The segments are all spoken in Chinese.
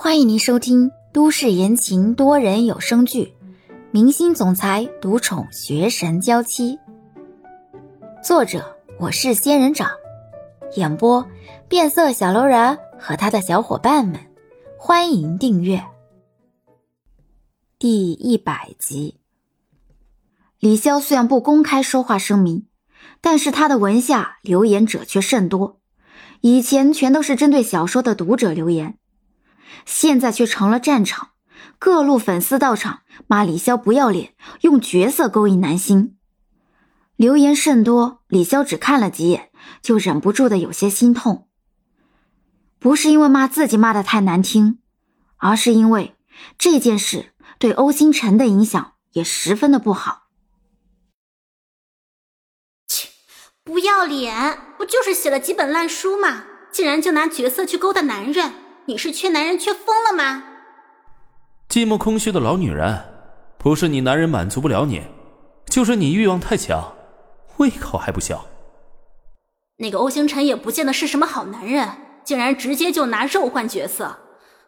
欢迎您收听都市言情多人有声剧《明星总裁独宠学神娇妻》，作者我是仙人掌，演播变色小楼人和他的小伙伴们。欢迎订阅。第一百集，李潇虽然不公开说话声明，但是他的文下留言者却甚多，以前全都是针对小说的读者留言。现在却成了战场，各路粉丝到场骂李潇不要脸，用角色勾引男星。留言甚多，李潇只看了几眼，就忍不住的有些心痛。不是因为骂自己骂的太难听，而是因为这件事对欧星辰的影响也十分的不好。切，不要脸！不就是写了几本烂书吗？竟然就拿角色去勾搭男人！你是缺男人缺疯了吗？寂寞空虚的老女人，不是你男人满足不了你，就是你欲望太强，胃口还不小。那个欧星辰也不见得是什么好男人，竟然直接就拿肉换角色，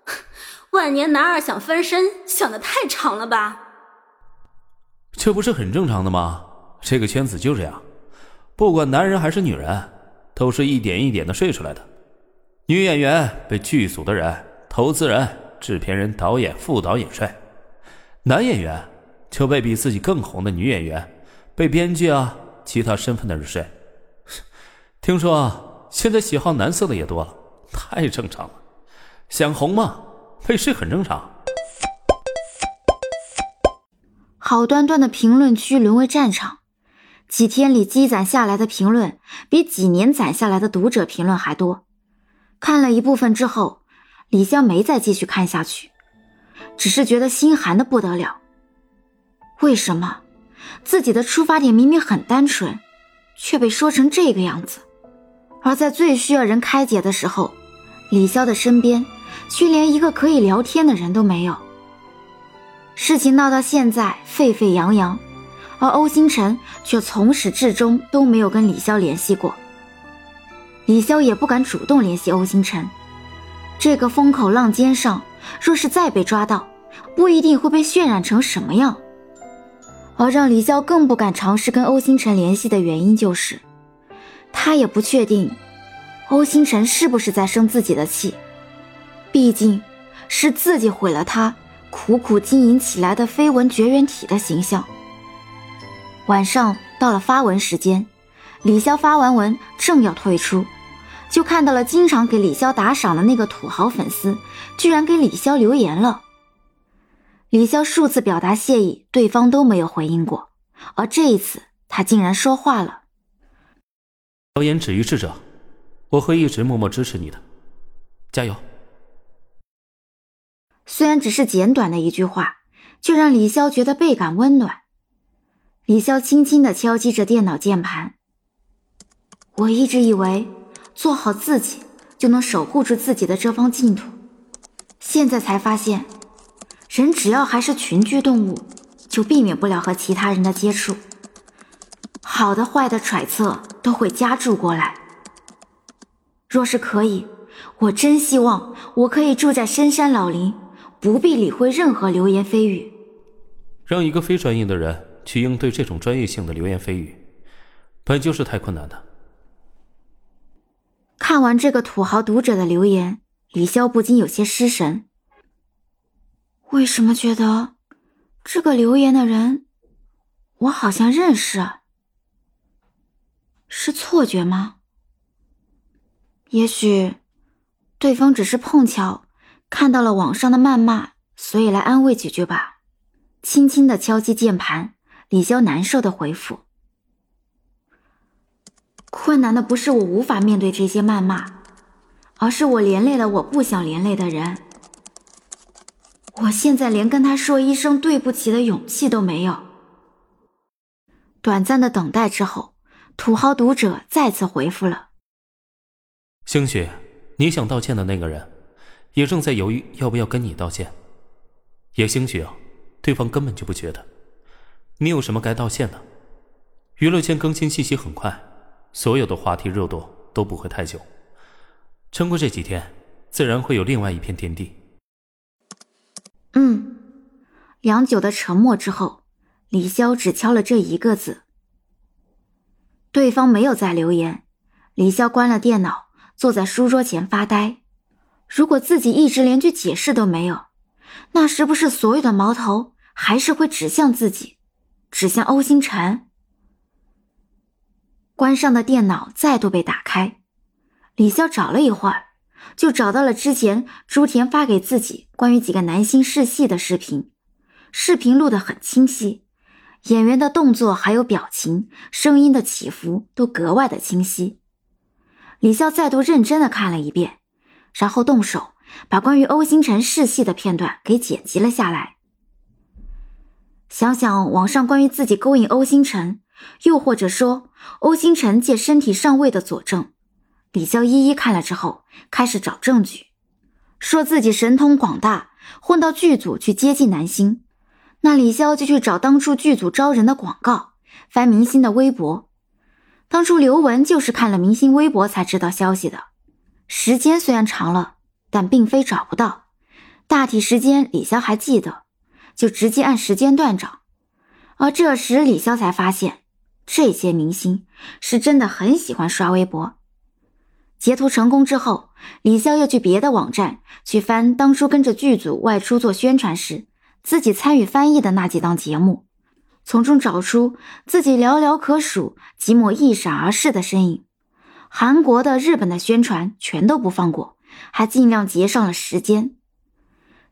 万年男二想翻身，想的太长了吧？这不是很正常的吗？这个圈子就这样，不管男人还是女人，都是一点一点的睡出来的。女演员被剧组的人、投资人、制片人、导演、副导演睡，男演员就被比自己更红的女演员、被编剧啊、其他身份的人睡。听说现在喜好男色的也多了，太正常了。想红嘛，被睡很正常。好端端的评论区沦为战场，几天里积攒下来的评论比几年攒下来的读者评论还多。看了一部分之后，李湘没再继续看下去，只是觉得心寒的不得了。为什么自己的出发点明明很单纯，却被说成这个样子？而在最需要人开解的时候，李潇的身边却连一个可以聊天的人都没有。事情闹到现在沸沸扬扬，而欧星辰却从始至终都没有跟李潇联系过。李潇也不敢主动联系欧星辰，这个风口浪尖上，若是再被抓到，不一定会被渲染成什么样。而让李潇更不敢尝试跟欧星辰联系的原因，就是他也不确定欧星辰是不是在生自己的气，毕竟是自己毁了他苦苦经营起来的绯闻绝缘体的形象。晚上到了发文时间，李潇发完文正要退出。就看到了经常给李潇打赏的那个土豪粉丝，居然给李潇留言了。李潇数次表达谢意，对方都没有回应过，而这一次他竟然说话了。谣言止于智者，我会一直默默支持你的，加油。虽然只是简短的一句话，却让李潇觉得倍感温暖。李潇轻轻的敲击着电脑键盘。我一直以为。做好自己，就能守护住自己的这方净土。现在才发现，人只要还是群居动物，就避免不了和其他人的接触。好的、坏的揣测都会加注过来。若是可以，我真希望我可以住在深山老林，不必理会任何流言蜚语。让一个非专业的人去应对这种专业性的流言蜚语，本就是太困难的。看完这个土豪读者的留言，李潇不禁有些失神。为什么觉得这个留言的人，我好像认识？是错觉吗？也许对方只是碰巧看到了网上的谩骂，所以来安慰几句吧。轻轻的敲击键盘，李潇难受的回复。困难的不是我无法面对这些谩骂，而是我连累了我不想连累的人。我现在连跟他说一声对不起的勇气都没有。短暂的等待之后，土豪读者再次回复了：“兴许你想道歉的那个人，也正在犹豫要不要跟你道歉。也兴许啊，对方根本就不觉得你有什么该道歉的。娱乐圈更新信息很快。”所有的话题热度都不会太久，撑过这几天，自然会有另外一片天地。嗯良久的沉默之后，李潇只敲了这一个字。对方没有再留言，李潇关了电脑，坐在书桌前发呆。如果自己一直连句解释都没有，那是不是所有的矛头还是会指向自己，指向欧星辰？关上的电脑再度被打开，李潇找了一会儿，就找到了之前朱田发给自己关于几个男星试戏的视频。视频录得很清晰，演员的动作还有表情、声音的起伏都格外的清晰。李潇再度认真的看了一遍，然后动手把关于欧星辰试戏的片段给剪辑了下来。想想网上关于自己勾引欧星辰。又或者说，欧星辰借身体上位的佐证，李潇一一看了之后，开始找证据，说自己神通广大，混到剧组去接近男星。那李潇就去找当初剧组招人的广告，翻明星的微博。当初刘雯就是看了明星微博才知道消息的。时间虽然长了，但并非找不到，大体时间李潇还记得，就直接按时间段找。而这时李潇才发现。这些明星是真的很喜欢刷微博。截图成功之后，李潇又去别的网站去翻当初跟着剧组外出做宣传时，自己参与翻译的那几档节目，从中找出自己寥寥可数几抹一闪而逝的身影。韩国的、日本的宣传全都不放过，还尽量截上了时间。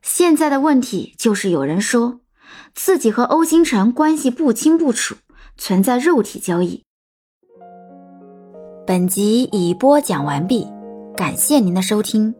现在的问题就是，有人说自己和欧星辰关系不清不楚。存在肉体交易。本集已播讲完毕，感谢您的收听。